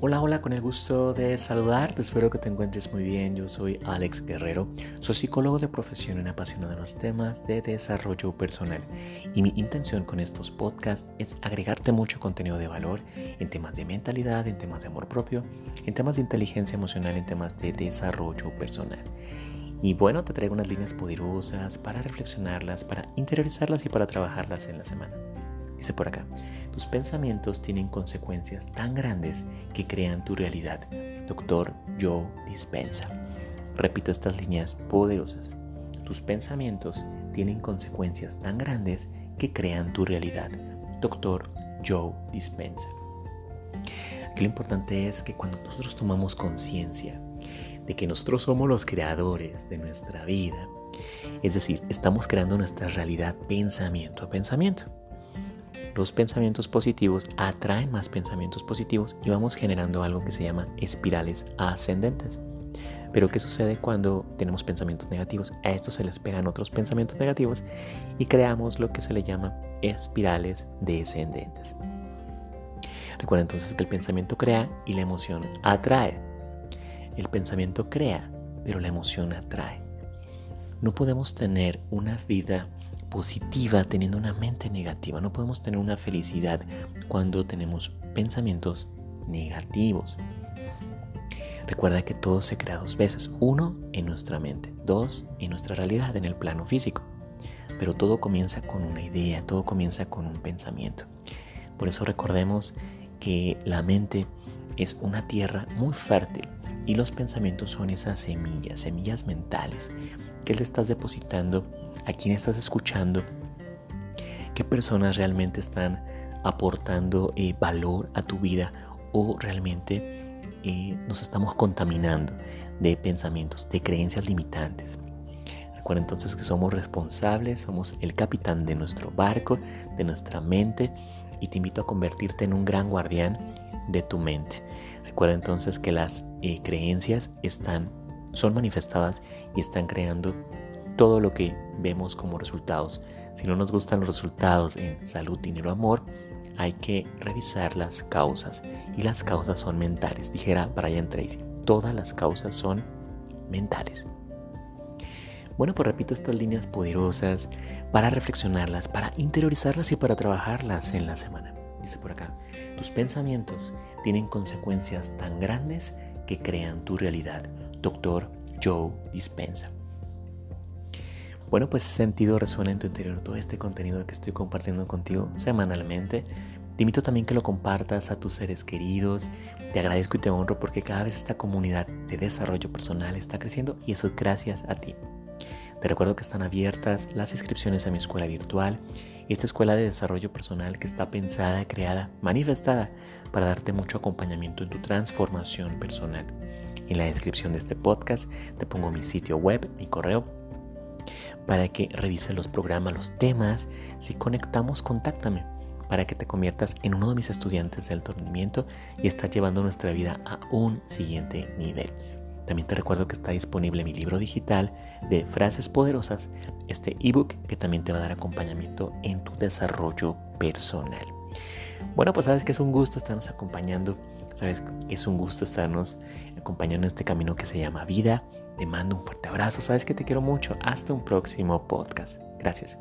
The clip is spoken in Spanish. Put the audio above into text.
Hola, hola, con el gusto de saludarte, espero que te encuentres muy bien. Yo soy Alex Guerrero, soy psicólogo de profesión y apasionado de los temas de desarrollo personal. Y mi intención con estos podcasts es agregarte mucho contenido de valor en temas de mentalidad, en temas de amor propio, en temas de inteligencia emocional, en temas de desarrollo personal. Y bueno, te traigo unas líneas poderosas para reflexionarlas, para interiorizarlas y para trabajarlas en la semana. Dice por acá. Tus pensamientos tienen consecuencias tan grandes que crean tu realidad. Doctor Joe Dispensa. Repito estas líneas poderosas. Tus pensamientos tienen consecuencias tan grandes que crean tu realidad. Doctor Joe Dispensa. Aquí lo importante es que cuando nosotros tomamos conciencia de que nosotros somos los creadores de nuestra vida, es decir, estamos creando nuestra realidad pensamiento a pensamiento los pensamientos positivos atraen más pensamientos positivos y vamos generando algo que se llama espirales ascendentes. Pero ¿qué sucede cuando tenemos pensamientos negativos? A estos se les pegan otros pensamientos negativos y creamos lo que se le llama espirales descendentes. Recuerda entonces que el pensamiento crea y la emoción atrae. El pensamiento crea, pero la emoción atrae. No podemos tener una vida positiva teniendo una mente negativa. No podemos tener una felicidad cuando tenemos pensamientos negativos. Recuerda que todo se crea dos veces. Uno, en nuestra mente. Dos, en nuestra realidad, en el plano físico. Pero todo comienza con una idea, todo comienza con un pensamiento. Por eso recordemos que la mente es una tierra muy fértil y los pensamientos son esas semillas, semillas mentales que le estás depositando a quién estás escuchando, qué personas realmente están aportando eh, valor a tu vida o realmente eh, nos estamos contaminando de pensamientos, de creencias limitantes. Recuerda entonces que somos responsables, somos el capitán de nuestro barco, de nuestra mente y te invito a convertirte en un gran guardián de tu mente. Recuerda entonces que las eh, creencias están, son manifestadas y están creando todo lo que vemos como resultados. Si no nos gustan los resultados en salud, dinero, amor, hay que revisar las causas. Y las causas son mentales, dijera Brian Tracy. Todas las causas son mentales. Bueno, pues repito estas líneas poderosas para reflexionarlas, para interiorizarlas y para trabajarlas en la semana. Por acá, tus pensamientos tienen consecuencias tan grandes que crean tu realidad. Doctor Joe Dispensa. Bueno, pues sentido resuena en tu interior todo este contenido que estoy compartiendo contigo semanalmente. Te invito también que lo compartas a tus seres queridos. Te agradezco y te honro porque cada vez esta comunidad de desarrollo personal está creciendo y eso es gracias a ti. Te recuerdo que están abiertas las inscripciones a mi escuela virtual, esta escuela de desarrollo personal que está pensada, creada, manifestada para darte mucho acompañamiento en tu transformación personal. En la descripción de este podcast te pongo mi sitio web, mi correo para que revise los programas, los temas. Si conectamos, contáctame para que te conviertas en uno de mis estudiantes de alto rendimiento y estás llevando nuestra vida a un siguiente nivel. También te recuerdo que está disponible mi libro digital de frases poderosas, este ebook que también te va a dar acompañamiento en tu desarrollo personal. Bueno, pues sabes que es un gusto estarnos acompañando, sabes que es un gusto estarnos acompañando en este camino que se llama vida te mando un fuerte abrazo, sabes que te quiero mucho. Hasta un próximo podcast. Gracias.